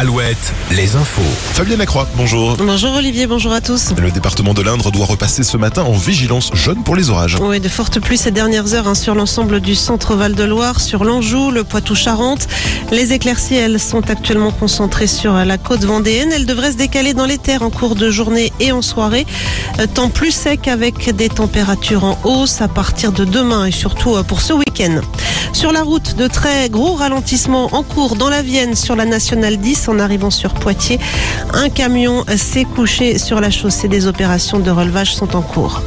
Alouette, les infos. Fabienne Lacroix, bonjour. Bonjour Olivier, bonjour à tous. Le département de l'Indre doit repasser ce matin en vigilance jaune pour les orages. Oui, de fortes pluies ces dernières heures hein, sur l'ensemble du centre Val-de-Loire, sur l'Anjou, le Poitou-Charentes. Les éclaircies, elles, sont actuellement concentrées sur la côte vendéenne. Elles devraient se décaler dans les terres en cours de journée et en soirée. Euh, Temps plus sec avec des températures en hausse à partir de demain et surtout euh, pour ce week-end. Sur la route, de très gros ralentissements en cours dans la Vienne sur la nationale 10 en arrivant sur Poitiers. Un camion s'est couché sur la chaussée. Des opérations de relevage sont en cours.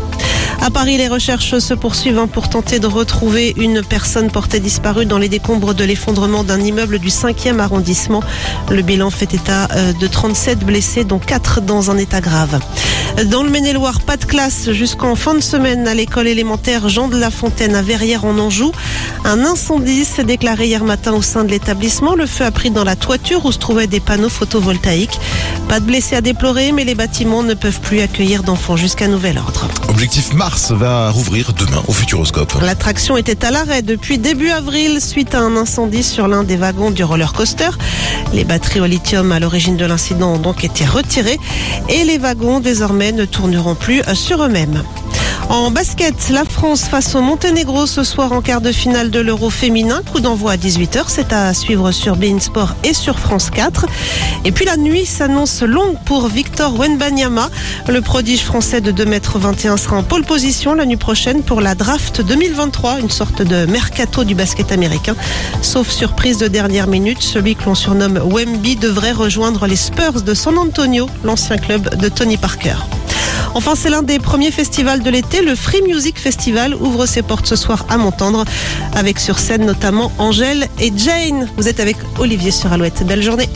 À Paris, les recherches se poursuivent hein, pour tenter de retrouver une personne portée disparue dans les décombres de l'effondrement d'un immeuble du 5e arrondissement. Le bilan fait état euh, de 37 blessés, dont 4 dans un état grave. Dans le Maine-et-Loire, pas de classe jusqu'en fin de semaine à l'école élémentaire Jean de la Fontaine à Verrières en Anjou. Un incendie s'est déclaré hier matin au sein de l'établissement. Le feu a pris dans la toiture où se trouvaient des panneaux photovoltaïques. Pas de blessés à déplorer, mais les bâtiments ne peuvent plus accueillir d'enfants jusqu'à nouvel ordre. Objectif Mars va rouvrir demain au Futuroscope. L'attraction était à l'arrêt depuis début avril suite à un incendie sur l'un des wagons du roller coaster. Les batteries au lithium à l'origine de l'incident ont donc été retirées et les wagons désormais ne tourneront plus sur eux-mêmes. En basket, la France face au Monténégro ce soir en quart de finale de l'Euro féminin. Coup d'envoi à 18h. C'est à suivre sur Bein Sport et sur France 4. Et puis la nuit s'annonce longue pour Victor Wenbanyama. Le prodige français de 2m21 sera en pole position la nuit prochaine pour la draft 2023, une sorte de mercato du basket américain. Sauf surprise de dernière minute, celui que l'on surnomme Wemby devrait rejoindre les Spurs de San Antonio, l'ancien club de Tony Parker. Enfin, c'est l'un des premiers festivals de l'été. Le Free Music Festival ouvre ses portes ce soir à Montendre, avec sur scène notamment Angèle et Jane. Vous êtes avec Olivier sur Alouette. Belle journée.